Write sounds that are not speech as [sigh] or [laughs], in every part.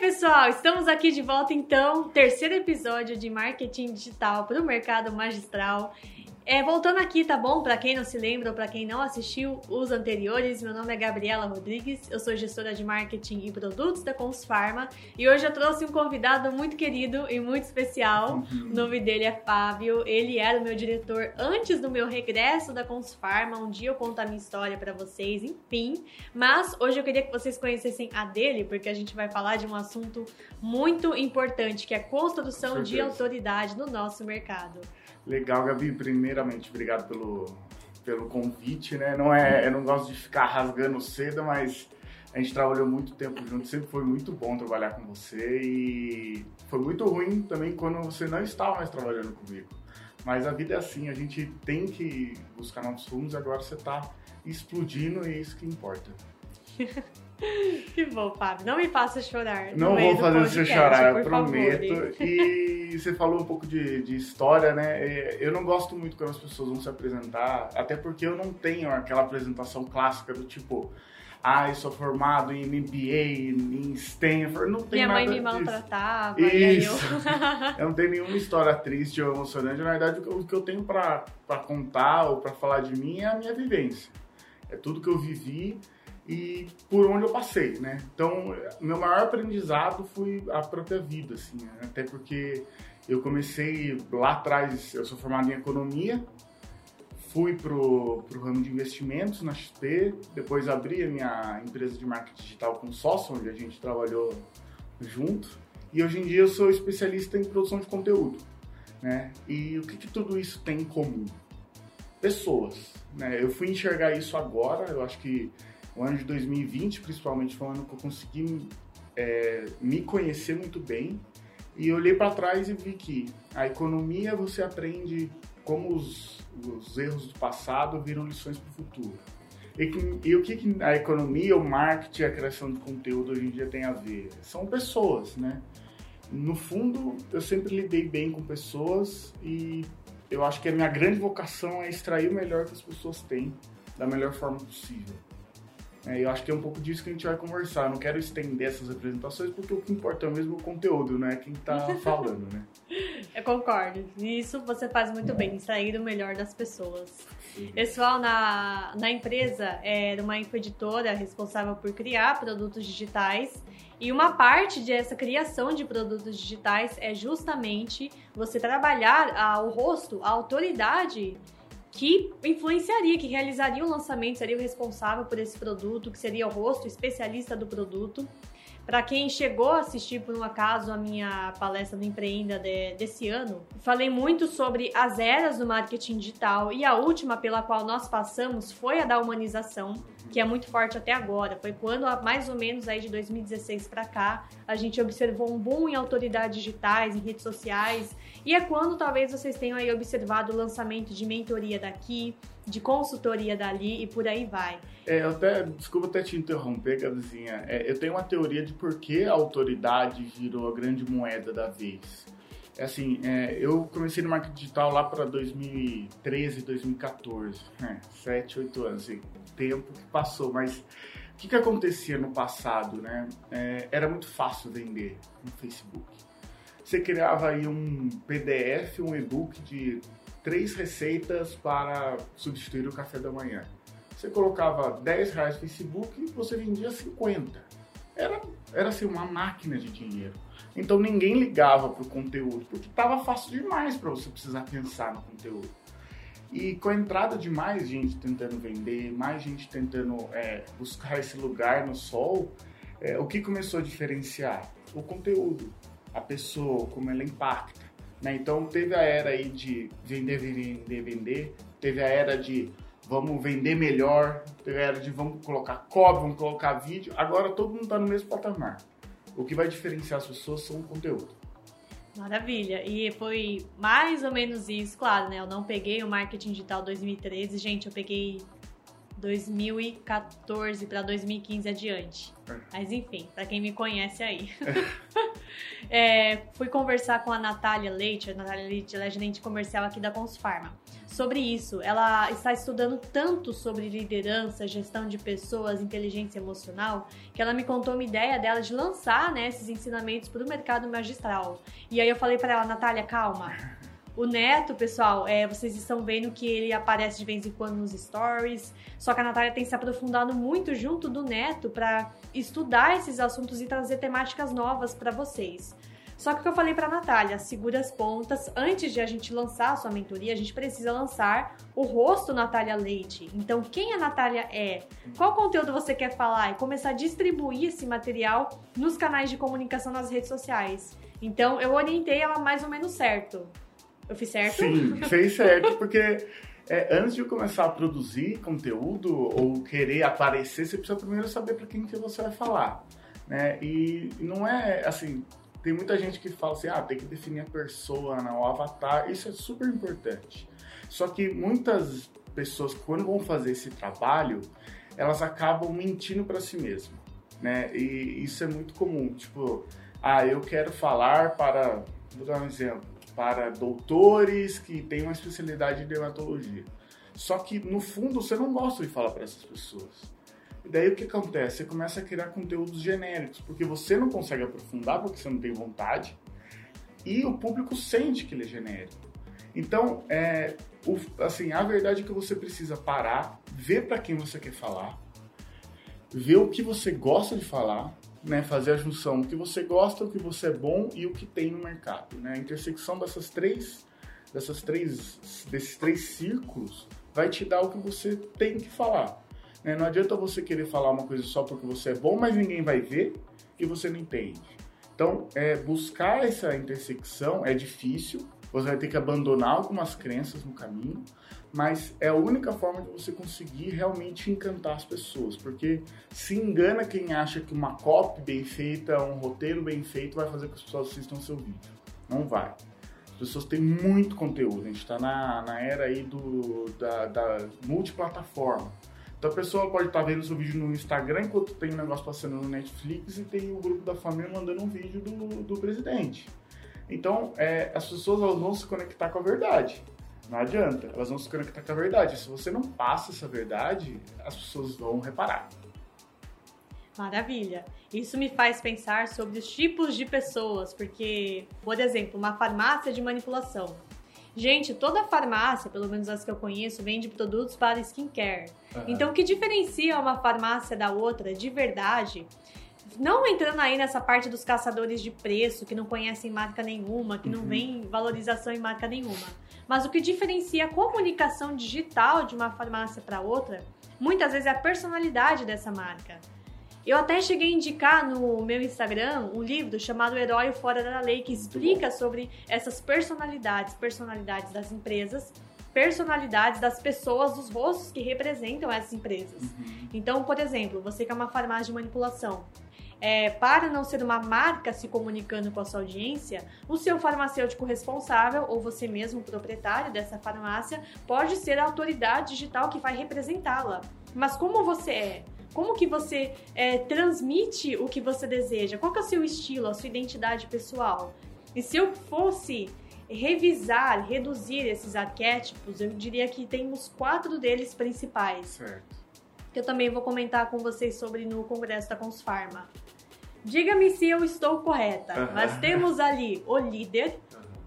pessoal, estamos aqui de volta então, terceiro episódio de marketing digital para o mercado magistral. É, voltando aqui, tá bom? Para quem não se lembra ou para quem não assistiu os anteriores, meu nome é Gabriela Rodrigues, eu sou gestora de marketing e produtos da Consfarma e hoje eu trouxe um convidado muito querido e muito especial. Uhum. O nome dele é Fábio, ele era o meu diretor antes do meu regresso da Consfarma. Um dia eu conto a minha história para vocês, enfim. Mas hoje eu queria que vocês conhecessem a dele, porque a gente vai falar de um assunto muito importante, que é a construção de autoridade no nosso mercado. Legal, Gabi. Primeiramente, obrigado pelo, pelo convite, né? Não é, eu não gosto de ficar rasgando cedo, mas a gente trabalhou muito tempo junto, sempre foi muito bom trabalhar com você e foi muito ruim também quando você não estava mais trabalhando comigo. Mas a vida é assim, a gente tem que buscar novos rumos, agora você está explodindo e é isso que importa. [laughs] [laughs] Que bom, Fábio. Não me faça chorar. Não vou fazer você chorar, eu prometo. Favor. E você falou um pouco de, de história, né? Eu não gosto muito quando as pessoas vão se apresentar, até porque eu não tenho aquela apresentação clássica do tipo, ah, eu sou formado em MBA, em Stanford, não tem Minha nada mãe me maltratava, Isso. eu... [laughs] eu não tenho nenhuma história triste ou emocionante. Na verdade, o que eu tenho para contar ou para falar de mim é a minha vivência. É tudo que eu vivi e por onde eu passei, né? Então, meu maior aprendizado foi a própria vida, assim, né? até porque eu comecei lá atrás, eu sou formado em economia, fui pro, pro ramo de investimentos na XP, depois abri a minha empresa de marketing digital com sócio, onde a gente trabalhou junto, e hoje em dia eu sou especialista em produção de conteúdo, né? E o que, que tudo isso tem em comum? Pessoas, né? Eu fui enxergar isso agora, eu acho que o ano de 2020, principalmente, foi um ano que eu consegui é, me conhecer muito bem. E olhei para trás e vi que a economia você aprende como os, os erros do passado viram lições para o futuro. E, e, o que, que a economia, o marketing, a criação de conteúdo hoje em dia tem a ver? São pessoas, né? No fundo, eu sempre lidei bem com pessoas e eu acho que a minha grande vocação é extrair o melhor que as pessoas têm da melhor forma possível. É, eu acho que é um pouco disso que a gente vai conversar. Eu não quero estender essas apresentações porque o que importa é mesmo o conteúdo, né? Quem está [laughs] falando, né? Eu concordo. Isso você faz muito bem, extrair o melhor das pessoas. Sim. Pessoal, na, na empresa era uma editora responsável por criar produtos digitais e uma parte dessa criação de produtos digitais é justamente você trabalhar o rosto, a autoridade que influenciaria, que realizaria o lançamento, seria o responsável por esse produto, que seria o rosto especialista do produto. Para quem chegou a assistir por um acaso a minha palestra do Empreenda de, desse ano, falei muito sobre as eras do marketing digital e a última pela qual nós passamos foi a da humanização, que é muito forte até agora. Foi quando, mais ou menos aí de 2016 para cá, a gente observou um boom em autoridades digitais, em redes sociais, e é quando talvez vocês tenham aí observado o lançamento de mentoria daqui, de consultoria dali e por aí vai. É, eu até, desculpa até te interromper, Gabizinha. É, eu tenho uma teoria de por que a autoridade virou a grande moeda da vez. É assim, é, eu comecei no marketing digital lá para 2013, 2014, né? 7, 8 anos, assim, tempo que passou, mas o que, que acontecia no passado, né? É, era muito fácil vender no Facebook. Você criava aí um PDF, um e-book de três receitas para substituir o café da manhã. Você colocava 10 reais no Facebook e você vendia 50. Era, era assim, uma máquina de dinheiro. Então ninguém ligava para o conteúdo, porque estava fácil demais para você precisar pensar no conteúdo. E com a entrada de mais gente tentando vender, mais gente tentando é, buscar esse lugar no sol, é, o que começou a diferenciar? O conteúdo, a pessoa, como ela impacta. Né? Então teve a era aí de vender, vender, vender, teve a era de vamos vender melhor, teve a era de vamos colocar copy, vamos colocar vídeo, agora todo mundo está no mesmo patamar. O que vai diferenciar as pessoas são o conteúdo. Maravilha. E foi mais ou menos isso, claro, né? Eu não peguei o marketing digital 2013, gente, eu peguei 2014 para 2015 adiante. Mas enfim, para quem me conhece aí. [laughs] é, fui conversar com a Natália Leite, a Natália Leite, ela é gerente comercial aqui da Consfarma, sobre isso. Ela está estudando tanto sobre liderança, gestão de pessoas, inteligência emocional, que ela me contou uma ideia dela de lançar né, esses ensinamentos para o mercado magistral. E aí eu falei para ela, Natália, calma. O Neto, pessoal, é, vocês estão vendo que ele aparece de vez em quando nos stories. Só que a Natália tem se aprofundado muito junto do Neto para estudar esses assuntos e trazer temáticas novas para vocês. Só que o que eu falei para Natália, segura as pontas. Antes de a gente lançar a sua mentoria, a gente precisa lançar o rosto Natália Leite. Então, quem a Natália é? Qual conteúdo você quer falar? E começar a distribuir esse material nos canais de comunicação nas redes sociais. Então, eu orientei ela mais ou menos certo. Eu fiz certo? Sim, fez certo, porque é, antes de começar a produzir conteúdo ou querer aparecer, você precisa primeiro saber para quem que você vai falar. Né? E não é assim, tem muita gente que fala assim, ah, tem que definir a persona, o avatar, isso é super importante. Só que muitas pessoas, quando vão fazer esse trabalho, elas acabam mentindo para si mesmas, né? E isso é muito comum, tipo, ah, eu quero falar para, vou dar um exemplo, para doutores que têm uma especialidade em dermatologia. Só que no fundo você não gosta de falar para essas pessoas. E daí o que acontece? Você começa a criar conteúdos genéricos, porque você não consegue aprofundar porque você não tem vontade, e o público sente que ele é genérico. Então, é, o, assim, a verdade é que você precisa parar, ver para quem você quer falar, ver o que você gosta de falar, né, fazer a junção do que você gosta, o que você é bom e o que tem no mercado. Né? A intersecção dessas três, dessas três, desses três círculos vai te dar o que você tem que falar. Né? Não adianta você querer falar uma coisa só porque você é bom, mas ninguém vai ver e você não entende. Então, é, buscar essa intersecção é difícil, você vai ter que abandonar algumas crenças no caminho, mas é a única forma de você conseguir realmente encantar as pessoas, porque se engana quem acha que uma copy bem feita, um roteiro bem feito vai fazer com que as pessoas assistam o seu vídeo. Não vai. As pessoas têm muito conteúdo, a gente está na, na era aí do, da, da multiplataforma. Então a pessoa pode estar tá vendo seu vídeo no Instagram enquanto tem um negócio passando no Netflix e tem o grupo da família mandando um vídeo do, do presidente. Então é, as pessoas elas vão se conectar com a verdade. Não adianta, elas vão se conectar com a verdade. Se você não passa essa verdade, as pessoas vão reparar. Maravilha. Isso me faz pensar sobre os tipos de pessoas, porque, por exemplo, uma farmácia de manipulação. Gente, toda farmácia, pelo menos as que eu conheço, vende produtos para skincare. Uhum. Então, o que diferencia uma farmácia da outra de verdade não entrando aí nessa parte dos caçadores de preço, que não conhecem marca nenhuma, que não uhum. vem valorização em marca nenhuma. Mas o que diferencia a comunicação digital de uma farmácia para outra, muitas vezes é a personalidade dessa marca. Eu até cheguei a indicar no meu Instagram um livro chamado Herói Fora da Lei, que explica sobre essas personalidades, personalidades das empresas, personalidades das pessoas, dos rostos que representam essas empresas. Uhum. Então, por exemplo, você que é uma farmácia de manipulação, é, para não ser uma marca se comunicando com a sua audiência, o seu farmacêutico responsável ou você mesmo proprietário dessa farmácia pode ser a autoridade digital que vai representá-la. Mas como você é? Como que você é, transmite o que você deseja? Qual que é o seu estilo, a sua identidade pessoal? E se eu fosse revisar, reduzir esses arquétipos, eu diria que temos quatro deles principais. Certo. Que eu também vou comentar com vocês sobre no Congresso da Consfarma. Diga-me se eu estou correta, uhum. mas temos ali o líder,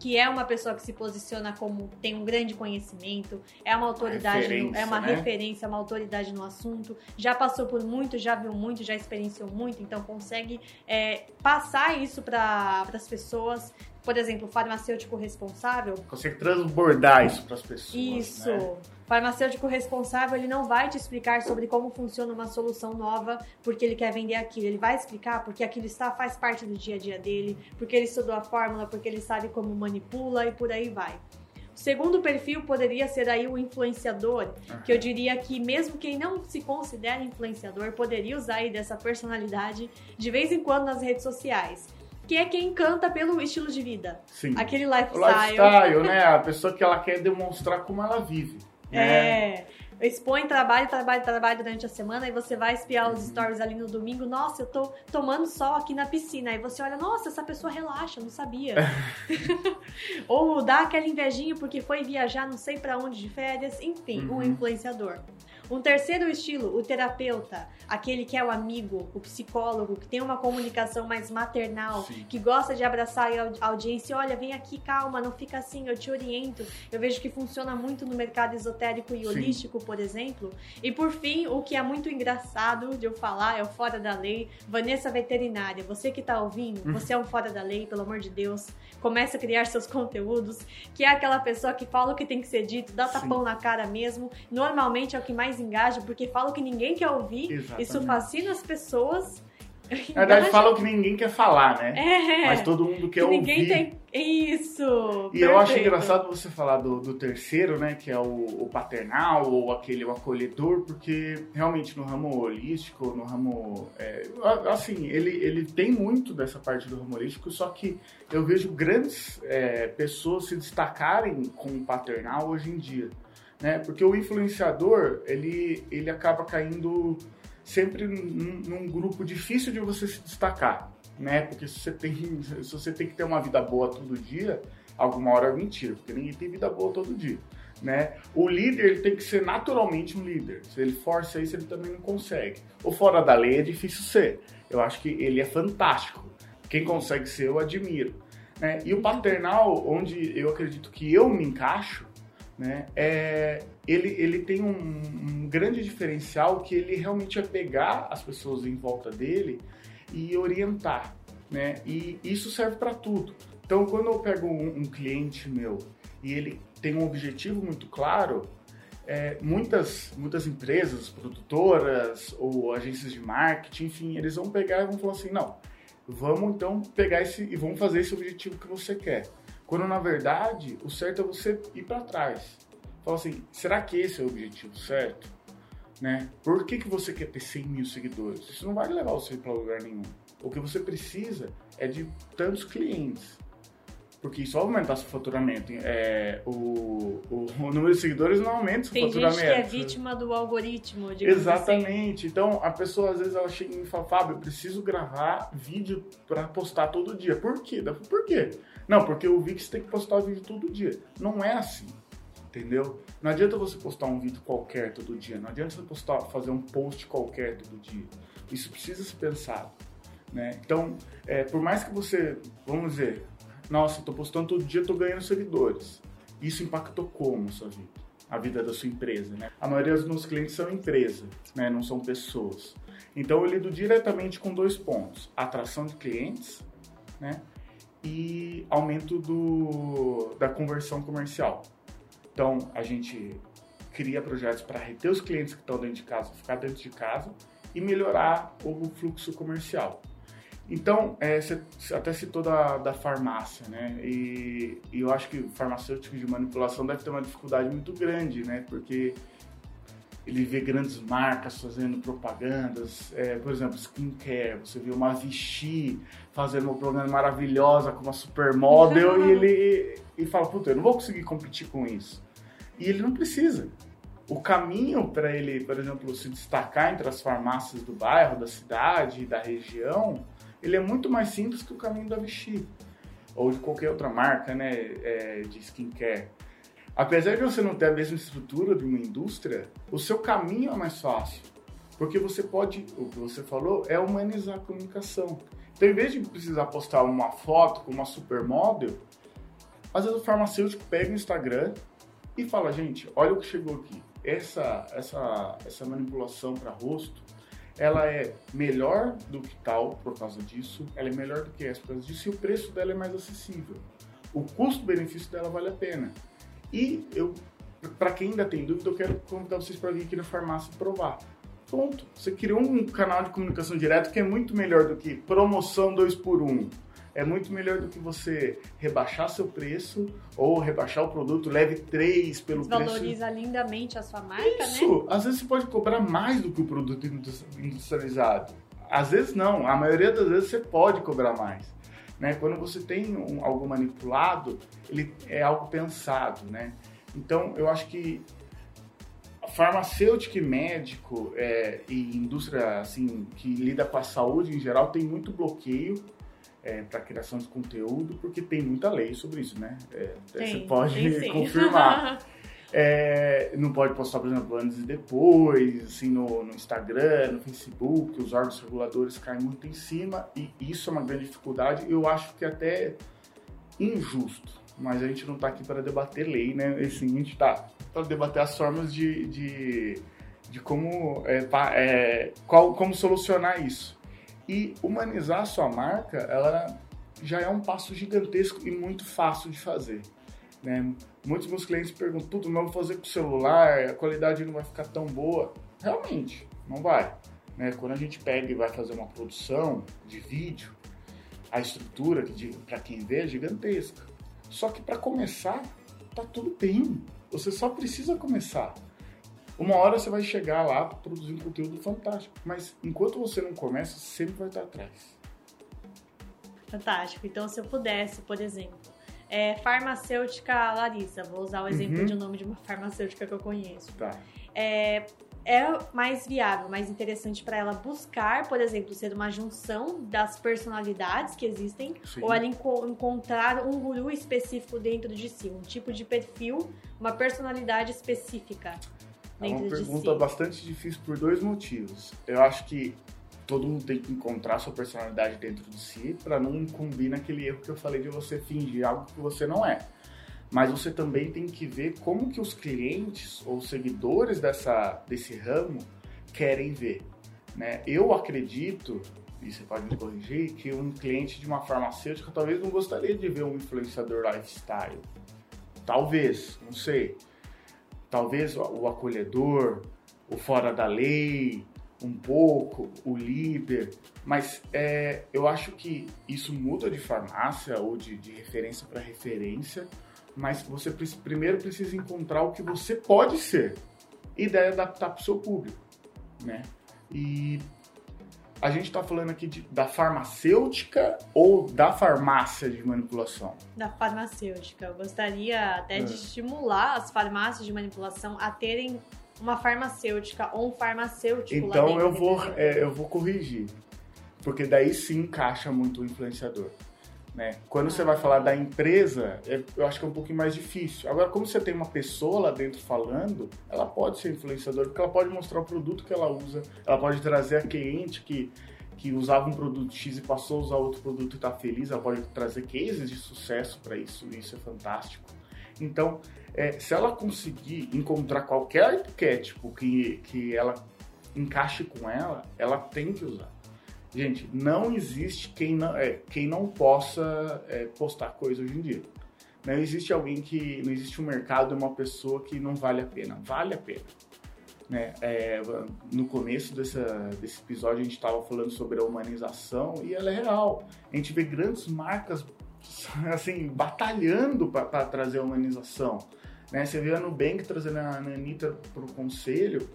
que é uma pessoa que se posiciona como tem um grande conhecimento, é uma autoridade, uma é uma né? referência, uma autoridade no assunto, já passou por muito, já viu muito, já experienciou muito, então consegue é, passar isso para as pessoas. Por exemplo, farmacêutico responsável. Consegue transbordar isso para as pessoas. Isso. Né? farmacêutico responsável ele não vai te explicar sobre como funciona uma solução nova porque ele quer vender aquilo. Ele vai explicar porque aquilo está faz parte do dia a dia dele, porque ele estudou a fórmula, porque ele sabe como manipula e por aí vai. O segundo perfil poderia ser aí o influenciador, uhum. que eu diria que mesmo quem não se considera influenciador poderia usar aí dessa personalidade de vez em quando nas redes sociais que é quem canta pelo estilo de vida. Sim. Aquele lifestyle. O lifestyle, né? A pessoa que ela quer demonstrar como ela vive. Né? É. expõe trabalho, trabalho, trabalho durante a semana, e você vai espiar os stories ali no domingo, nossa, eu tô tomando sol aqui na piscina. Aí você olha, nossa, essa pessoa relaxa, não sabia. [laughs] Ou dá aquela invejinha porque foi viajar não sei para onde de férias, enfim, uhum. um influenciador. Um terceiro estilo, o terapeuta, aquele que é o amigo, o psicólogo, que tem uma comunicação mais maternal, Sim. que gosta de abraçar a audiência, olha, vem aqui, calma, não fica assim, eu te oriento. Eu vejo que funciona muito no mercado esotérico e holístico, Sim. por exemplo. E por fim, o que é muito engraçado de eu falar é o fora da lei, Vanessa veterinária. Você que tá ouvindo, hum. você é um fora da lei, pelo amor de Deus. Começa a criar seus conteúdos, que é aquela pessoa que fala o que tem que ser dito, dá tapão Sim. na cara mesmo. Normalmente é o que mais engaja, porque fala o que ninguém quer ouvir. Exatamente. Isso fascina as pessoas. Na verdade, falam que ninguém quer falar, né? É, Mas todo mundo quer que ninguém ouvir. Tem... Isso! E perfeito. eu acho engraçado você falar do, do terceiro, né? Que é o, o, paternal ou aquele o acolhedor, porque realmente no ramo holístico, no ramo. É, assim, ele, ele tem muito dessa parte do ramo holístico, só que eu vejo grandes é, pessoas se destacarem com o paternal hoje em dia né? Porque o influenciador, ele, ele acaba caindo sempre num, num, grupo difícil de você se destacar, né? Porque se você tem, se você tem que ter uma vida boa todo dia, alguma hora é mentira, porque ninguém tem vida boa todo dia, né? O líder, ele tem que ser naturalmente um líder. Se ele força isso, ele também não consegue. O fora da lei é difícil ser. Eu acho que ele é fantástico. Quem consegue ser, eu admiro. Né? E o paternal, onde eu acredito que eu me encaixo, né? É, ele, ele tem um, um, grande diferencial que ele realmente é pegar as pessoas em volta dele e orientar, né? E isso serve para tudo. Então, quando eu pego um, um, cliente meu e ele tem um objetivo muito claro, é, muitas, muitas empresas, produtoras ou agências de marketing, enfim, eles vão pegar e vão falar assim, não, vamos então pegar esse e vamos fazer esse objetivo que você quer. Quando na verdade o certo é você ir para trás. Fala assim, será que esse é o objetivo certo? Né? Por que, que você quer ter 100 mil seguidores? Isso não vai levar você para lugar nenhum. O que você precisa é de tantos clientes. Porque isso vai aumentar seu faturamento. É, o, o, o, número de seguidores não aumenta seu Tem faturamento. Tem gente que é vítima do algoritmo. Assim. Exatamente. Assim. Então, a pessoa às vezes ela chega e fala, Fábio, eu preciso gravar vídeo para postar todo dia. Por quê? Por quê? Não, porque eu vi que você tem que postar vídeo todo dia. Não é assim. Entendeu? Não adianta você postar um vídeo qualquer todo dia. Não adianta você postar, fazer um post qualquer todo dia. Isso precisa ser pensado. Né? Então, é, por mais que você, vamos dizer, nossa, estou postando todo dia, estou ganhando seguidores. Isso impactou como a sua vida? A vida da sua empresa, né? A maioria dos meus clientes são empresas, né? Não são pessoas. Então eu lido diretamente com dois pontos: atração de clientes, né? E aumento do, da conversão comercial. Então a gente cria projetos para reter os clientes que estão dentro de casa, ficar dentro de casa e melhorar o fluxo comercial. Então, é, você até citou da, da farmácia, né? E, e, eu acho que farmacêutico de manipulação deve ter uma dificuldade muito grande, né? Porque ele vê grandes marcas fazendo propagandas, é, por exemplo, skincare, você vê uma Vichy fazendo uma propaganda maravilhosa com uma supermodel [laughs] e ele e fala, puta, eu não vou conseguir competir com isso. E ele não precisa. O caminho para ele, por exemplo, se destacar entre as farmácias do bairro, da cidade, da região, ele é muito mais simples que o caminho da Vichy ou de qualquer outra marca né, é, de skincare. Apesar de você não ter a mesma estrutura de uma indústria, o seu caminho é mais fácil. Porque você pode, o que você falou, é humanizar a comunicação. Então, em vez de precisar postar uma foto com uma supermodel, às vezes o farmacêutico pega o Instagram e fala, gente, olha o que chegou aqui. Essa, essa, essa manipulação para rosto ela é melhor do que tal por causa disso, ela é melhor do que essa por causa disso e o preço dela é mais acessível. O custo-benefício dela vale a pena. E eu, para quem ainda tem dúvida, eu quero convidar vocês para vir aqui na farmácia provar. Pronto, você criou um canal de comunicação direto que é muito melhor do que promoção 2 por 1. Um é muito melhor do que você rebaixar seu preço ou rebaixar o produto, leve três pelo Valoriza preço. Valoriza lindamente a sua marca, Isso. né? Isso, às vezes você pode cobrar mais do que o produto industrializado. Às vezes não, a maioria das vezes você pode cobrar mais. Né? Quando você tem um, algo manipulado, ele é algo pensado, né? Então, eu acho que farmacêutico e médico é, e indústria assim que lida com a saúde em geral tem muito bloqueio é, para criação de conteúdo porque tem muita lei sobre isso, né? É, Tem, você pode tem confirmar. [laughs] É, não pode postar, por exemplo, antes e depois, assim, no, no Instagram, no Facebook, os órgãos reguladores caem muito em cima e isso é uma grande dificuldade. Eu acho que até injusto, mas a gente não está aqui para debater lei, né? Assim, a gente está para debater as formas de, de, de como, é, pa- é, qual, como solucionar isso. E humanizar a sua marca, ela já é um passo gigantesco e muito fácil de fazer. Né? Muitos meus clientes perguntam, tudo, não vou fazer com o celular, a qualidade não vai ficar tão boa. Realmente, não vai. Né? Quando a gente pega e vai fazer uma produção de vídeo, a estrutura, para quem vê, é gigantesca. Só que para começar, tá tudo bem. Você só precisa começar. Uma hora você vai chegar lá produzindo conteúdo fantástico. Mas enquanto você não começa, sempre vai estar atrás. Fantástico. Então, se eu pudesse, por exemplo, é, farmacêutica Larissa, vou usar o exemplo Uhum. de um nome de uma farmacêutica que eu conheço. Tá. É, é mais viável, mais interessante para ela buscar, por exemplo, ser uma junção das personalidades que existem, Sim. ou ela enco- encontrar um guru específico dentro de si, um tipo de perfil, uma personalidade específica É uma pergunta si. bastante difícil por dois motivos. Eu acho que todo mundo tem que encontrar sua personalidade dentro de si para não incumbir naquele erro que eu falei de você fingir algo que você não é. Mas você também tem que ver como que os clientes ou seguidores dessa, desse ramo querem ver. Né? Eu acredito, e você pode me corrigir, que um cliente de uma farmacêutica talvez não gostaria de ver um influenciador lifestyle. Talvez, não sei talvez o acolhedor, o fora da lei, um pouco, o líder, mas é, eu acho que isso muda de farmácia ou de, de referência para referência, mas você primeiro precisa encontrar o que você pode ser e daí adaptar para o seu público, né? E a gente está falando aqui de- da farmacêutica ou da farmácia de manipulação? da farmacêutica. Eu gostaria até de É. estimular as farmácias de manipulação a terem uma farmacêutica ou um farmacêutico Então eu vou, é, eu vou corrigir. Porque daí sim encaixa muito o influenciador. Né? Quando você vai falar da empresa, é- eu acho que é um pouquinho mais difícil. Agora, como você tem uma pessoa lá dentro falando, ela pode ser influenciadora, porque ela pode mostrar o produto que ela usa, ela pode trazer a cliente que, que usava um produto X e passou a usar outro produto e está feliz, ela pode trazer cases de sucesso para isso, e isso é fantástico. Então, é, se ela conseguir encontrar qualquer arquétipo que, que ela encaixe com ela, ela tem que usar. Gente, não existe quem não, é, quem não possa é, postar coisa hoje em dia. Não existe alguém que. Não existe um mercado, uma pessoa que não vale a pena. Vale a pena. Né? É, no começo dessa, desse episódio a gente estava falando sobre a humanização e ela é real. A gente vê grandes marcas [laughs] assim, batalhando para trazer a humanização. Né? Você vê a Nubank trazendo a Anitta para o conselho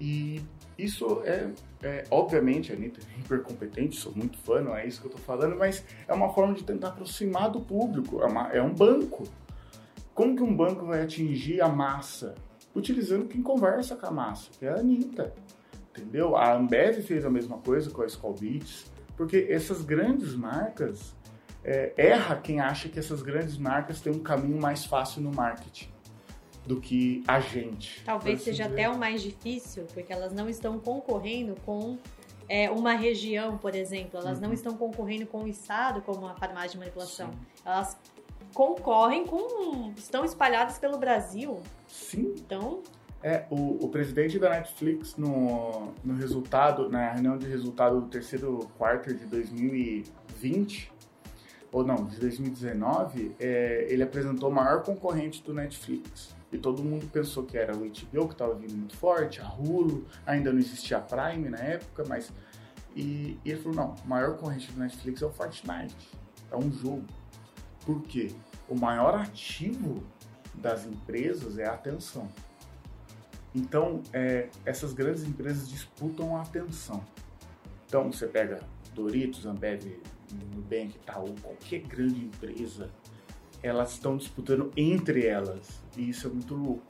e isso é, é, obviamente, a Anitta é hiper competente, sou muito fã, não é isso que eu tô falando, mas é uma forma de tentar aproximar do público, é, uma- é um banco. Como que um banco vai atingir a massa? Utilizando quem conversa com a massa, que é a Anitta, entendeu? A Ambev fez a mesma coisa com a Skull Beats, porque essas grandes marcas, é, erra quem acha que essas grandes marcas têm um caminho mais fácil no marketing do que a gente. Talvez assim seja dizer. até o mais difícil, porque elas não estão concorrendo com é, uma região, por exemplo. Elas não Uhum. estão concorrendo com o estado como uma farmácia de manipulação. Sim. Elas concorrem com. estão espalhadas pelo Brasil. Sim, Então, É, o, o presidente da Netflix, no, no resultado, na reunião de resultado do terceiro quarto de 2020, ou não, de 2019, é, ele apresentou o maior concorrente do Netflix. E todo mundo pensou que era o HBO, que estava vindo muito forte, a Hulu, ainda não existia a Prime na época, mas... E, e ele falou, não, o maior concorrente do Netflix é o Fortnite, é um jogo. Por quê? O maior ativo das empresas é a atenção. Então, é, essas grandes empresas disputam a atenção. Então, você pega Doritos, Ambev, Nubank, Itaú, qualquer grande empresa, elas estão disputando entre elas. E isso é muito louco.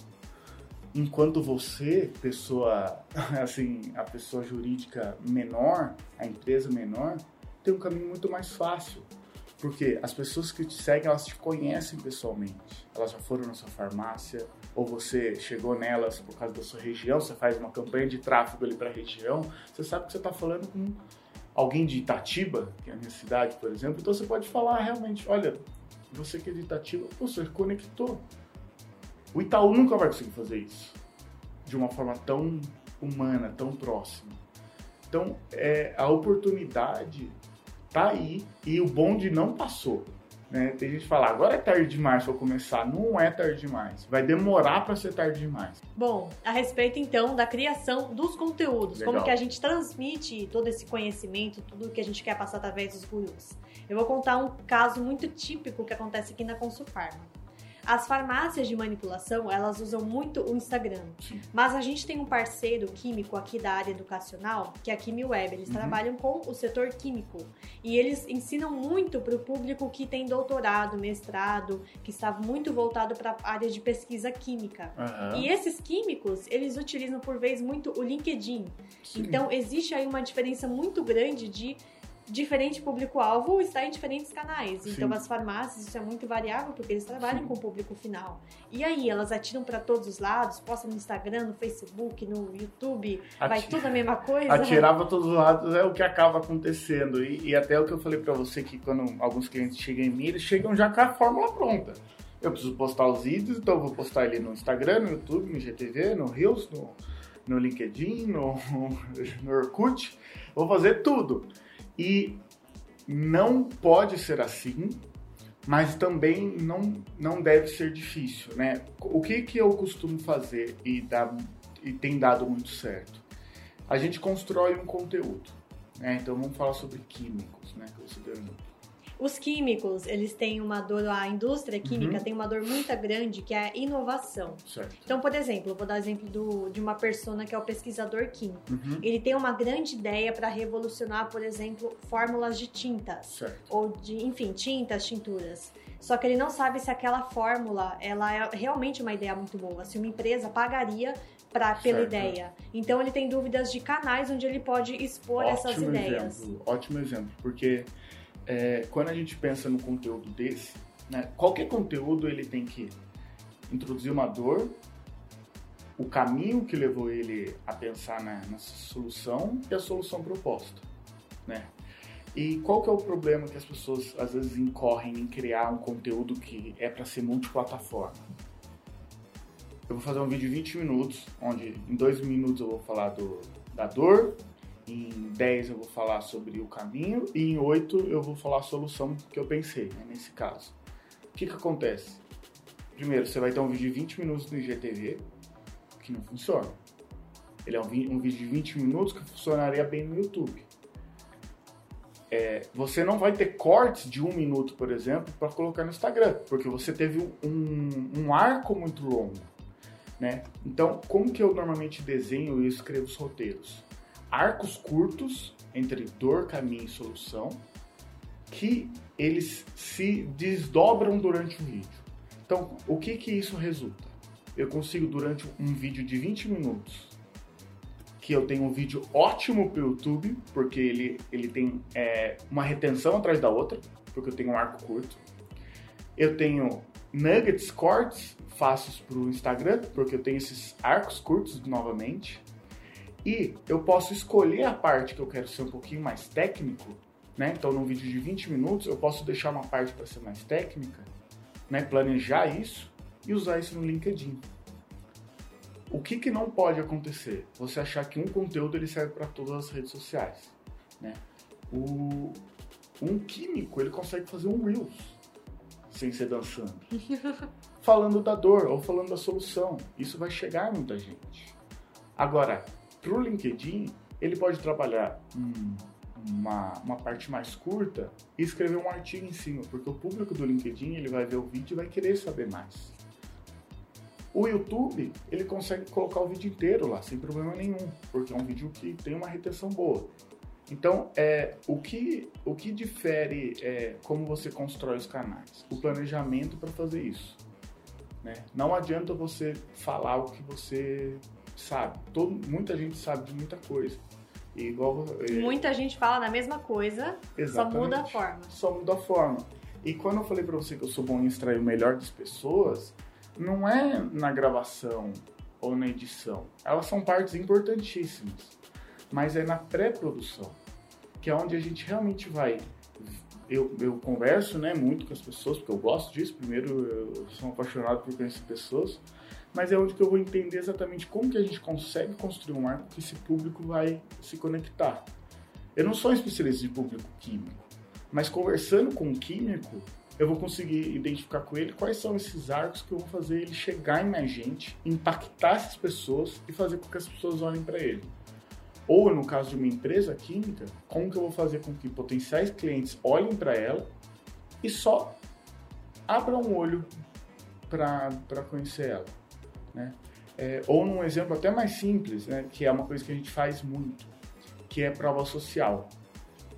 enquanto você, pessoa, [laughs] assim, a pessoa jurídica menor, a empresa menor, tem um caminho muito mais fácil. Porque as pessoas que te seguem, elas te conhecem pessoalmente. Elas já foram na sua farmácia, ou você chegou nelas por causa da sua região, você faz uma campanha de tráfego ali para a região, você sabe que você está falando com alguém de Itatiba, que é a minha cidade, por exemplo, então você pode falar realmente, olha, você que é de Itatiba, você conectou. O Itaú nunca vai conseguir fazer isso de uma forma tão humana, tão próxima. Então, é, a oportunidade tá aí e o bonde não passou. Né? Tem gente que fala, agora é tarde demais para começar. Não é tarde demais. Vai demorar para ser tarde demais. Bom, a respeito então da criação dos conteúdos, Legal. como que a gente transmite todo esse conhecimento, tudo que a gente quer passar através dos gurus. Eu vou contar um caso muito típico que acontece aqui na Consulfarma. As farmácias de manipulação, elas usam muito o Instagram. Mas a gente tem um parceiro químico aqui da área educacional, que é a KimiWeb. Eles trabalham com o setor químico. E eles ensinam muito para o público que tem doutorado, mestrado, que está muito voltado para a área de pesquisa química. Aham. E esses químicos, eles utilizam por vez muito o LinkedIn. Sim. Então, existe aí uma diferença muito grande de diferente público-alvo está em diferentes canais. Então, Sim. as farmácias, isso é muito variável, porque eles trabalham Sim. com o público final. E aí, elas atiram para todos os lados, postam no Instagram, no Facebook, no YouTube, vai Ati- tudo a mesma coisa. Atirar para todos os lados é o que acaba acontecendo. E, e até o que eu falei para você que quando alguns clientes chegam em mim, eles chegam já com a fórmula pronta. Eu preciso postar os vídeos, então eu vou postar ele no Instagram, no YouTube, no GTV, no Reels, no, no LinkedIn, no, [laughs] no Orkut. Vou fazer tudo. E não pode ser assim, mas também não, não deve ser difícil, né? O que, que eu costumo fazer e, dá, e tem dado muito certo? A gente constrói um conteúdo, né? Então vamos falar sobre químicos, né? Que você. Os químicos, eles têm uma dor, a indústria química Uhum. tem uma dor muito grande, que é a inovação. Certo. Então, por exemplo, eu vou dar o exemplo do, de uma persona que é o pesquisador químico. Uhum. Ele tem uma grande ideia para revolucionar, por exemplo, fórmulas de tintas. Certo. ou de, enfim, tintas, tinturas. Só que ele não sabe se aquela fórmula, ela é realmente uma ideia muito boa, se uma empresa pagaria pra, pela Certo. ideia. Então ele tem dúvidas de canais onde ele pode expor essas Ótimo ideias. exemplo, ótimo exemplo, porque é, quando a gente pensa no conteúdo desse, né, qualquer conteúdo ele tem que introduzir uma dor, o caminho que levou ele a pensar na, nessa solução e a solução proposta, né? E qual que é o problema que as pessoas às vezes incorrem em criar um conteúdo que é para ser multiplataforma? Eu vou fazer um vídeo de 20 minutos, onde em dois minutos eu vou falar do, da dor, em 10 eu vou falar sobre o caminho e em 8 eu vou falar a solução que eu pensei, né, nesse caso. O que que acontece? Primeiro, você vai ter um vídeo de 20 minutos no IGTV, que não funciona. Ele é um, um vídeo de 20 minutos que funcionaria bem no YouTube. É, você não vai ter cortes de um minuto, por exemplo, para colocar no Instagram, porque você teve um, um arco muito longo. Né? Então, como que eu normalmente desenho e escrevo os roteiros? Arcos curtos entre dor, caminho e solução, que eles se desdobram durante o vídeo. Então, o que que isso resulta? Eu consigo durante um vídeo de 20 minutos, que eu tenho um vídeo ótimo para o YouTube, porque ele, ele tem é, uma retenção atrás da outra, porque eu tenho um arco curto. Eu tenho nuggets, cortes fáceis para o Instagram, porque eu tenho esses arcos curtos novamente. E eu posso escolher a parte que eu quero ser um pouquinho mais técnico, né? Então, num vídeo de 20 minutos, eu posso deixar uma parte para ser mais técnica, né? Planejar isso e usar isso no LinkedIn. O que, que não pode acontecer? Você achar que um conteúdo ele serve para todas as redes sociais, né? O, um químico ele consegue fazer um reels sem ser dançando, [laughs] falando da dor ou falando da solução. Isso vai chegar a muita gente. Agora, para o LinkedIn, ele pode trabalhar um- uma, uma parte mais curta e escrever um artigo em cima, porque o público do LinkedIn ele vai ver o vídeo e vai querer saber mais. O YouTube, ele consegue colocar o vídeo inteiro lá, sem problema nenhum, porque é um vídeo que tem uma retenção boa. Então, é, o, que, o que difere é, como você constrói os canais? O planejamento para fazer isso. Né? Não adianta você falar o que você sabe. Todo, muita gente sabe de muita coisa. E igual, é, muita gente fala da mesma coisa, só muda a forma. Só muda a forma. E quando eu falei para você que eu sou bom em extrair o melhor das pessoas, não é na gravação ou na edição. Elas são partes importantíssimas. Mas é na pré-produção, que é onde a gente realmente vai eu, eu converso né, muito com as pessoas, porque eu gosto disso. Primeiro, eu sou apaixonado por conhecer pessoas, mas é onde que eu vou entender exatamente como que a gente consegue construir um arco que esse público vai se conectar. Eu não sou especialista de público químico, mas conversando com um químico, eu vou conseguir identificar com ele quais são esses arcos que eu vou fazer ele chegar em mais gente, impactar essas pessoas e fazer com que as pessoas olhem para ele. Ou no caso de uma empresa química, como que eu vou fazer com que potenciais clientes olhem para ela e só abram um olho para conhecer ela, né? É, ou num exemplo até mais simples, né, que é uma coisa que a gente faz muito, que é prova social.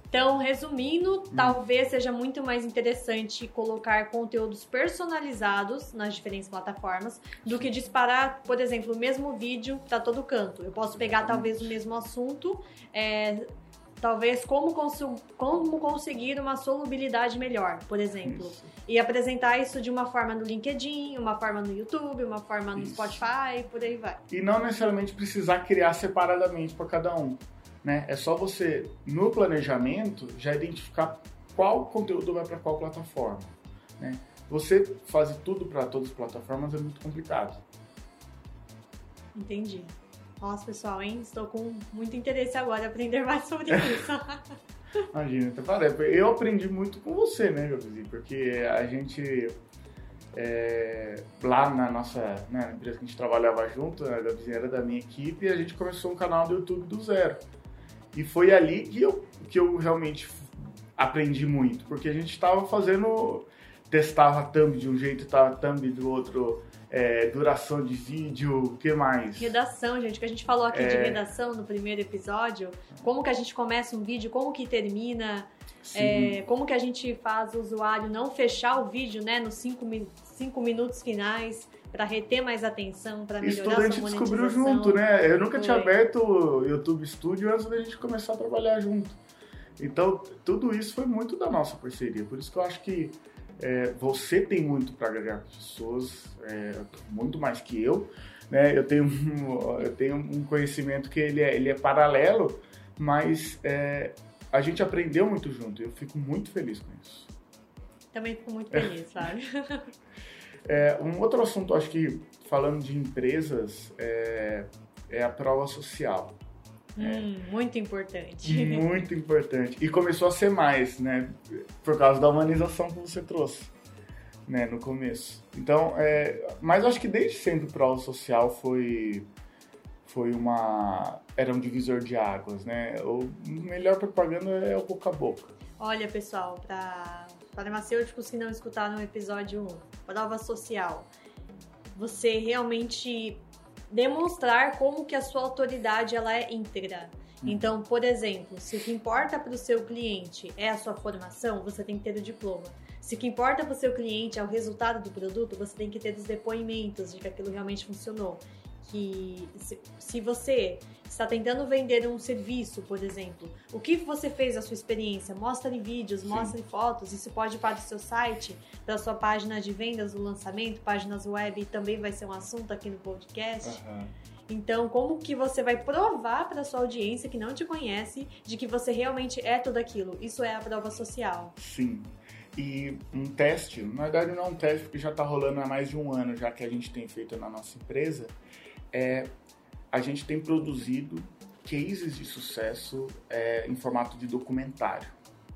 Então, resumindo, hum. talvez seja muito mais interessante colocar conteúdos personalizados nas diferentes plataformas do que disparar, por exemplo, o mesmo vídeo para todo canto. Eu posso pegar talvez o mesmo assunto, é, talvez como, como conseguir uma solubilidade melhor, por exemplo. Isso. E apresentar isso de uma forma no LinkedIn, uma forma no YouTube, uma forma no isso. Spotify, por aí vai. E não necessariamente precisar criar separadamente para cada um. Né? É só você, no planejamento, já identificar qual conteúdo vai para qual plataforma. Né? Você fazer tudo para todas as plataformas é muito complicado. Entendi. Nossa, pessoal, hein? Estou com muito interesse agora aprender mais sobre isso. [laughs] Imagina, eu aprendi muito com você, né, Gabriel? Porque a gente é, lá na nossa né, na empresa que a gente trabalhava junto, a Gabrizinha era da minha equipe, a gente começou um canal do YouTube do zero. E foi ali que eu, que eu realmente aprendi muito, porque a gente estava fazendo, testava thumb de um jeito, estava thumb do outro, é, duração de vídeo, o que mais? Redação, gente, que a gente falou aqui é... de redação no primeiro episódio, como que a gente começa um vídeo, como que termina, é, como que a gente faz o usuário não fechar o vídeo, né, nos cinco, cinco minutos finais, para reter mais atenção, para melhorar Isso tudo a gente descobriu junto, né? Eu nunca tinha aberto o YouTube Studio antes da gente começar a trabalhar junto. Então, tudo isso foi muito da nossa parceria. Por isso que eu acho que é, você tem muito para agregar pessoas, é, muito mais que eu. Né? Eu, tenho um, [laughs] eu tenho um conhecimento que ele é, ele é paralelo, mas é, a gente aprendeu muito junto. Eu fico muito feliz com isso. Também fico muito feliz, [laughs] sabe? É, um outro assunto, acho que falando de empresas, é, é a prova social. Hum, muito importante. [laughs] Muito importante. E começou a ser mais, né? Por causa da humanização que você trouxe, né? No começo. Então, é, mas acho que desde sempre prova social foi foi uma era um divisor de águas, né? O melhor propaganda é o boca a boca. Olha, pessoal, para farmacêuticos que não escutaram o episódio 1, prova social. Você realmente demonstrar como que a sua autoridade ela é íntegra. Uhum. Então, por exemplo, se o que importa para o seu cliente é a sua formação, você tem que ter o diploma. Se o que importa para o seu cliente é o resultado do produto, você tem que ter os depoimentos de que aquilo realmente funcionou que se, se você está tentando vender um serviço, por exemplo, o que você fez a sua experiência? Mostre vídeos, Sim. mostre fotos, isso pode ir para o seu site, para a sua página de vendas do lançamento, páginas web, também vai ser um assunto aqui no podcast. Uhum. Então, como que você vai provar para sua audiência que não te conhece de que você realmente é tudo aquilo? Isso é a prova social. Sim. E um teste, na verdade não é um teste porque já está rolando há mais de um ano já que a gente tem feito na nossa empresa, é, a gente tem produzido cases de sucesso é, em formato de documentário.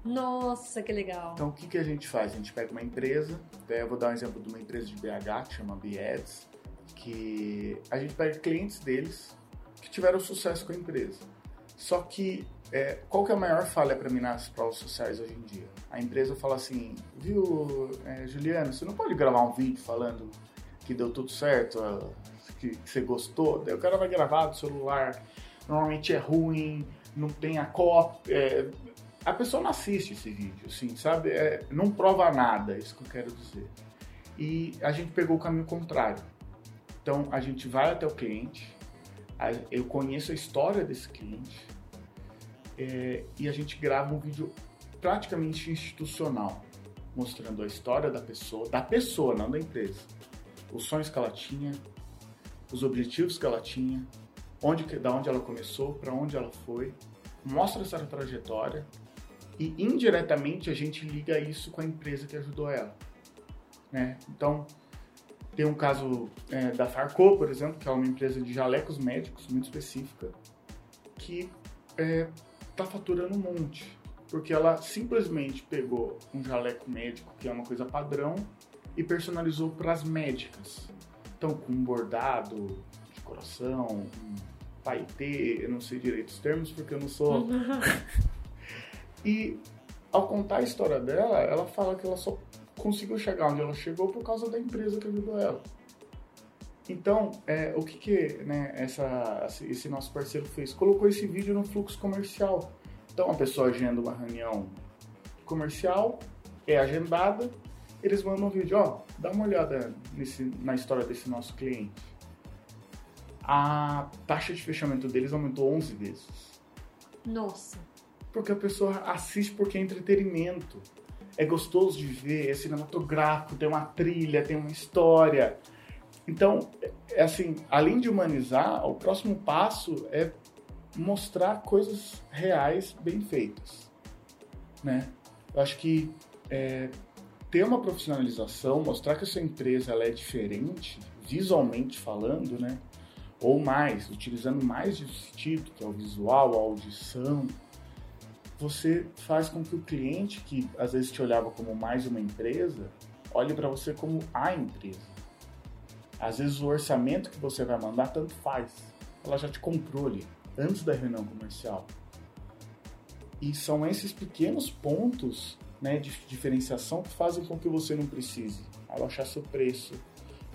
Nossa, que legal! Então, o que, que a gente faz? A gente pega uma empresa, eu vou dar um exemplo de uma empresa de BH que chama BAds, que a gente pega clientes deles que tiveram sucesso com a empresa. Só que, é, qual que é a maior falha para mim nas provas sociais hoje em dia? A empresa fala assim, viu, é, Juliano, você não pode gravar um vídeo falando que deu tudo certo, que, você gostou, daí o cara vai gravar do celular, normalmente é ruim, não tem a cópia. É, a pessoa não assiste esse vídeo, assim, sabe? É, não prova nada, é isso que eu quero dizer. E a gente pegou o caminho contrário. Então a gente vai até o cliente, eu conheço a história desse cliente é, e a gente grava um vídeo praticamente institucional, mostrando a história da pessoa, da pessoa, não da empresa, os sonhos que ela tinha, os objetivos que ela tinha, onde, da onde ela começou, para onde ela foi, mostra essa trajetória e indiretamente a gente liga isso com a empresa que ajudou ela. Né? Então, tem um caso é, da Farco, por exemplo, que é uma empresa de jalecos médicos muito específica, que está é, tá faturando um monte, porque ela simplesmente pegou um jaleco médico, que é uma coisa padrão, e personalizou para as médicas. Então, com um bordado de coração, um paetê, eu não sei direito os termos porque eu não sou. [laughs] e ao contar a história dela, ela fala que ela só conseguiu chegar onde ela chegou por causa da empresa que ajudou ela. Então, é, o que, que né, essa, esse nosso parceiro fez? Colocou esse vídeo no fluxo comercial. Então, a pessoa agenda uma reunião comercial, é agendada, eles mandam um vídeo, ó, dá uma olhada nesse, na história desse nosso cliente. A taxa de fechamento deles aumentou 11 vezes. Nossa. Porque a pessoa assiste porque é entretenimento é gostoso de ver, é cinematográfico, tem uma trilha, tem uma história. Então, é assim, além de humanizar, o próximo passo é mostrar coisas reais bem feitas, né? Eu acho que é, ter uma profissionalização, mostrar que a sua empresa ela é diferente, visualmente falando, né? Ou mais, utilizando mais de sentido, que é o visual, a audição, você faz com que o cliente, que às vezes te olhava como mais uma empresa, olhe para você como a empresa. Às vezes o orçamento que você vai mandar tanto faz. Ela já te comprou ali, antes da reunião comercial. E são esses pequenos pontos né, de diferenciação que fazem com que você não precise abaixar seu preço,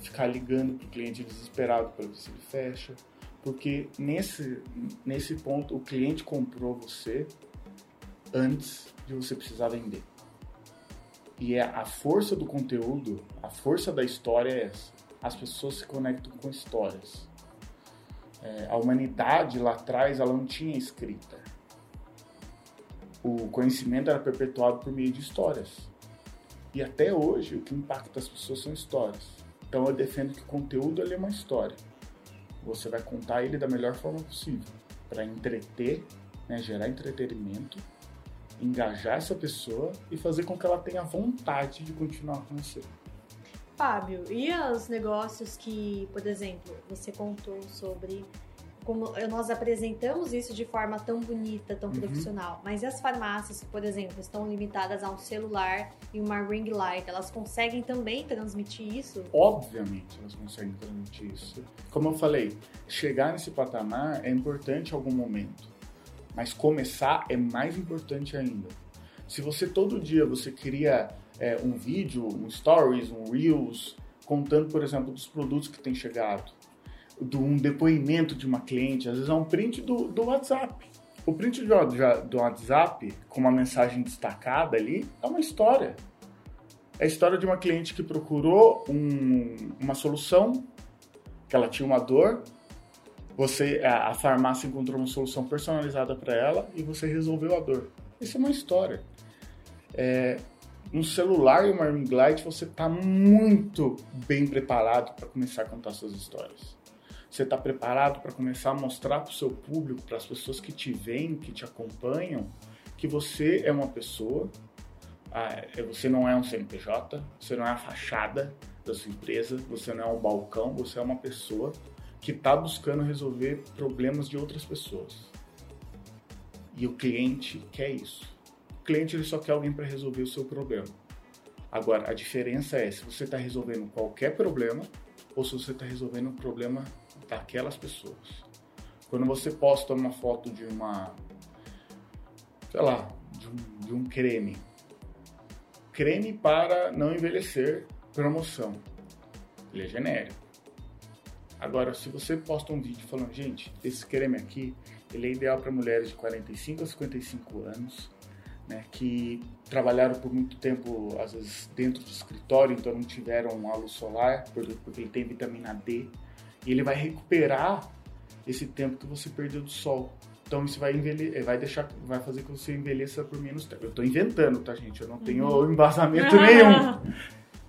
ficar ligando para o cliente desesperado para ver se ele fecha. Porque nesse, nesse ponto o cliente comprou você antes de você precisar vender. E é a força do conteúdo, a força da história é essa. As pessoas se conectam com histórias. É, a humanidade lá atrás ela não tinha escrita. O conhecimento era perpetuado por meio de histórias. E até hoje o que impacta as pessoas são histórias. Então eu defendo que o conteúdo é uma história. Você vai contar ele da melhor forma possível para entreter, né, gerar entretenimento engajar essa pessoa e fazer com que ela tenha vontade de continuar com você. Fábio, e os negócios que, por exemplo, você contou sobre como nós apresentamos isso de forma tão bonita, tão uhum. profissional, mas e as farmácias por exemplo, estão limitadas a um celular e uma ring light, elas conseguem também transmitir isso? Obviamente, elas conseguem transmitir isso. Como eu falei, chegar nesse patamar é importante em algum momento mas começar é mais importante ainda. Se você todo dia você cria é, um vídeo, um stories, um reels, contando, por exemplo, dos produtos que tem chegado, de um depoimento de uma cliente, às vezes é um print do, do WhatsApp. O print do, do WhatsApp, com uma mensagem destacada ali, é uma história. É a história de uma cliente que procurou um, uma solução, que ela tinha uma dor, você a, farmácia encontrou uma solução personalizada para ela e você resolveu a dor. Isso é uma história. É, no celular e uma ring light você está muito bem preparado para começar a contar suas histórias. Você está preparado para começar a mostrar para o seu público, para as pessoas que te veem, que te acompanham, que você é uma pessoa, ah, é, você não é um CNPJ, você não é a fachada da sua empresa, você não é um balcão, você é uma pessoa que está buscando resolver problemas de outras pessoas. E o cliente quer isso. O cliente ele só quer alguém para resolver o seu problema. Agora, a diferença é se você está resolvendo qualquer problema ou se você está resolvendo um problema daquelas pessoas. Quando você posta uma foto de uma, sei lá, de um, de um creme, creme para não envelhecer, promoção, ele é genérico. Agora, se você posta um vídeo falando, gente, esse creme aqui, ele é ideal para mulheres de 45 a 55 anos, né, que trabalharam por muito tempo, às vezes, dentro do escritório, então não tiveram a luz solar, porque ele tem vitamina D, e ele vai recuperar esse tempo que você perdeu do sol. Então isso vai envelhecer, vai deixar, vai fazer com que você envelheça por menos tempo. Eu estou inventando, tá, gente? Eu não tenho uhum. embasamento [laughs] nenhum.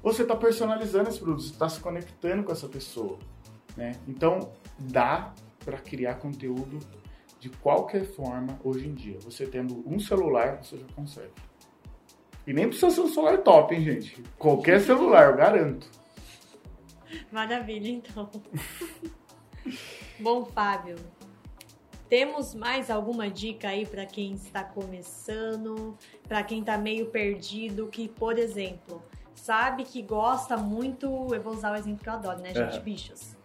Você está personalizando esse produto, você está se conectando com essa pessoa, né? Então dá para criar conteúdo de qualquer forma hoje em dia. Você tendo um celular, você já consegue. E nem precisa ser um celular top, hein, gente? Qualquer [laughs] celular, eu garanto. Maravilha, então. [laughs] Bom, Fábio, temos mais alguma dica aí para quem está começando, para quem está meio perdido, que, por exemplo, sabe que gosta muito, eu vou usar o exemplo que eu adoro, né, gente? Bichos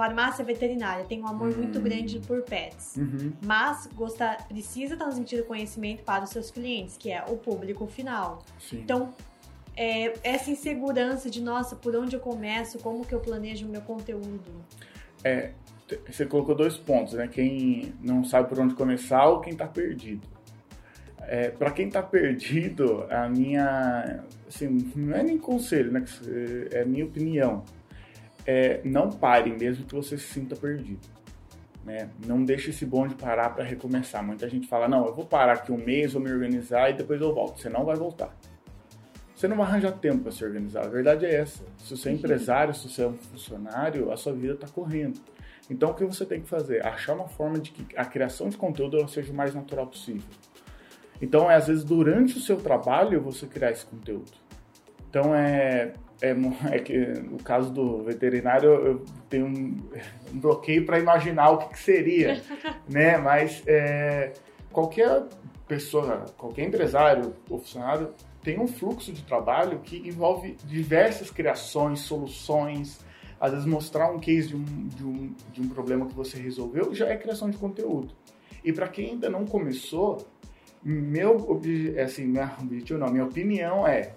farmácia veterinária tem um amor muito hum. grande por pets, uhum. mas gosta, precisa transmitir o conhecimento para os seus clientes, que é o público final. Sim. Então, é, essa insegurança de, nossa, por onde eu começo, como que eu planejo o meu conteúdo? É, você colocou dois pontos, né? Quem não sabe por onde começar ou quem está perdido. É, para quem está perdido, a minha, assim, não é nem conselho, né? É a minha opinião é, não pare mesmo que você se sinta perdido. Né? Não deixe esse bonde parar para recomeçar. Muita gente fala, não, eu vou parar aqui um mês, vou me organizar e depois eu volto. Você não vai voltar. Você não vai arranjar tempo para se organizar. A verdade é essa. Se você é empresário, se você é um funcionário, a sua vida está correndo. Então, o que você tem que fazer? Achar uma forma de que a criação de conteúdo seja o mais natural possível. Então, é às vezes durante o seu trabalho você criar esse conteúdo. Então, é é, [laughs] é, que no caso do veterinário eu tenho um, [laughs] um bloqueio para imaginar o que, que seria, [laughs] né? Mas é, qualquer pessoa, qualquer empresário ou funcionário tem um fluxo de trabalho que envolve diversas criações, soluções, às vezes mostrar um case de um, de um, de um problema que você resolveu já é criação de conteúdo. E para quem ainda não começou, meu é assim, minha objetivo não, minha opinião é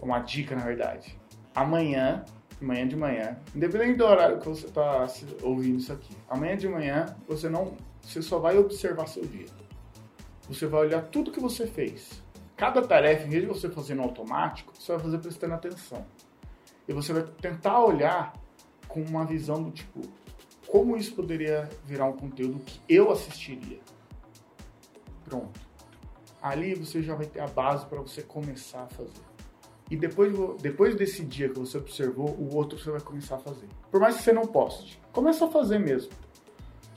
uma dica na verdade. Amanhã, amanhã de manhã, independente do horário que você está ouvindo isso aqui, amanhã de manhã você não, você só vai observar seu dia. Você vai olhar tudo que você fez. Cada tarefa, em vez de você fazer no automático, você vai fazer prestando atenção. E você vai tentar olhar com uma visão do tipo, como isso poderia virar um conteúdo que eu assistiria. Pronto. Ali você já vai ter a base para você começar a fazer. E depois, depois desse dia que você observou, o outro você vai começar a fazer. Por mais que você não poste, começa a fazer mesmo.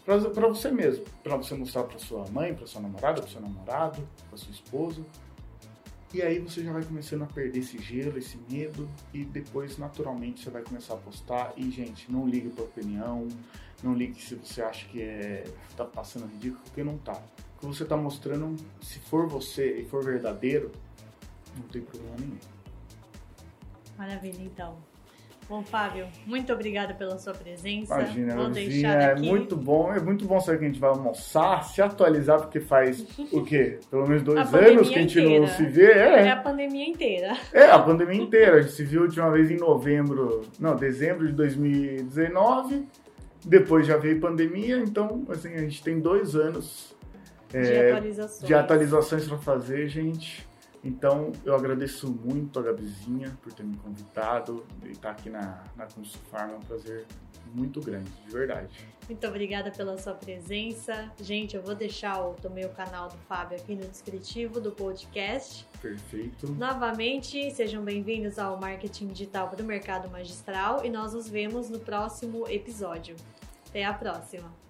Para você mesmo. Para você mostrar para sua mãe, para sua namorada, para seu namorado, para sua esposa. E aí você já vai começando a perder esse gelo, esse medo. E depois, naturalmente, você vai começar a postar. E, gente, não ligue para opinião. Não ligue se você acha que é, tá passando ridículo, porque não tá. O que você está mostrando, se for você e for verdadeiro, não tem problema nenhum. Maravilha, então. Bom, Fábio, muito obrigada pela sua presença. Imagina, Vou deixar é muito bom. É muito bom saber que a gente vai almoçar, se atualizar, porque faz o quê? Pelo menos dois anos que a gente inteira. não se vê. É. é a pandemia inteira. É, a pandemia inteira. A gente se viu a última vez em novembro, não, dezembro de 2019. Depois já veio pandemia, então assim, a gente tem dois anos de é, atualizações, de atualizações para fazer, gente. Então, eu agradeço muito a Gabizinha por ter me convidado e estar aqui na, na Consul Farm. É um prazer muito grande, de verdade. Muito obrigada pela sua presença. Gente, eu vou deixar o, também o canal do Fábio aqui no descritivo do podcast. Perfeito. Novamente, sejam bem-vindos ao Marketing Digital para o Mercado Magistral e nós nos vemos no próximo episódio. Até a próxima!